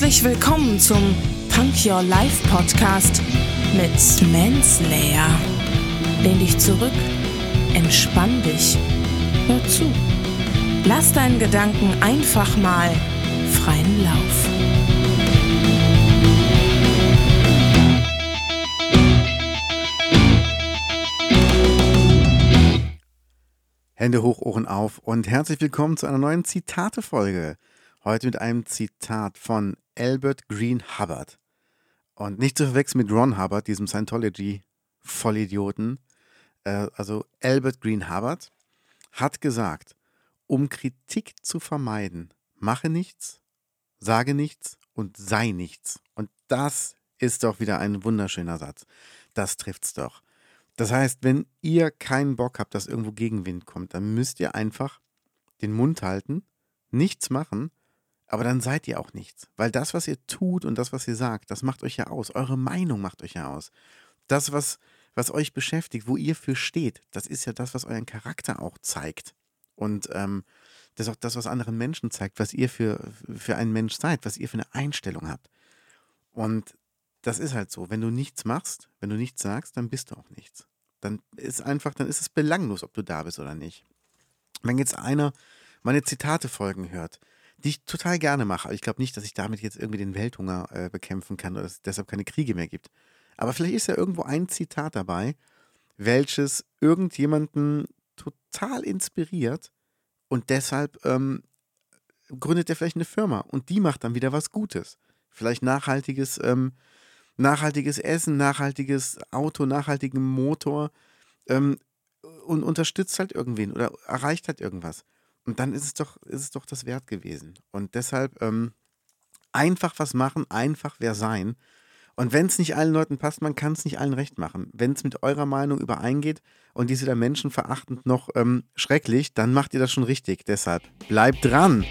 Herzlich willkommen zum Punk Your Life Podcast mit Manslayer. Lehn dich zurück, entspann dich, hör zu. Lass deinen Gedanken einfach mal freien Lauf. Hände hoch, Ohren auf und herzlich willkommen zu einer neuen Zitate-Folge. Heute mit einem Zitat von Albert Green Hubbard. Und nicht zu verwechseln mit Ron Hubbard, diesem Scientology-Vollidioten. Äh, also Albert Green Hubbard hat gesagt, um Kritik zu vermeiden, mache nichts, sage nichts und sei nichts. Und das ist doch wieder ein wunderschöner Satz. Das trifft's doch. Das heißt, wenn ihr keinen Bock habt, dass irgendwo Gegenwind kommt, dann müsst ihr einfach den Mund halten, nichts machen, aber dann seid ihr auch nichts. Weil das, was ihr tut und das, was ihr sagt, das macht euch ja aus. Eure Meinung macht euch ja aus. Das, was, was euch beschäftigt, wo ihr für steht, das ist ja das, was euren Charakter auch zeigt. Und ähm, das ist auch das, was anderen Menschen zeigt, was ihr für, für ein Mensch seid, was ihr für eine Einstellung habt. Und das ist halt so. Wenn du nichts machst, wenn du nichts sagst, dann bist du auch nichts. Dann ist einfach, dann ist es belanglos, ob du da bist oder nicht. Wenn jetzt einer meine Zitate-Folgen hört, die ich total gerne mache, aber ich glaube nicht, dass ich damit jetzt irgendwie den Welthunger äh, bekämpfen kann oder dass es deshalb keine Kriege mehr gibt. Aber vielleicht ist ja irgendwo ein Zitat dabei, welches irgendjemanden total inspiriert und deshalb ähm, gründet er vielleicht eine Firma und die macht dann wieder was Gutes. Vielleicht nachhaltiges ähm, nachhaltiges Essen, nachhaltiges Auto, nachhaltigen Motor ähm, und unterstützt halt irgendwen oder erreicht halt irgendwas. Und dann ist es doch, ist es doch das wert gewesen. Und deshalb ähm, einfach was machen, einfach wer sein. Und wenn es nicht allen Leuten passt, man kann es nicht allen recht machen. Wenn es mit eurer Meinung übereingeht und diese da menschenverachtend noch ähm, schrecklich, dann macht ihr das schon richtig. Deshalb bleibt dran.